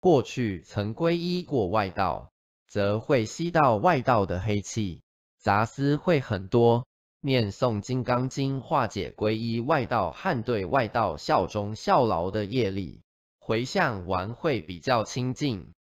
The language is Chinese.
过去曾皈依过外道，则会吸到外道的黑气，杂思会很多。念诵《金刚经》，化解皈依外道和对外道效忠效劳的业力，回向完会比较清净。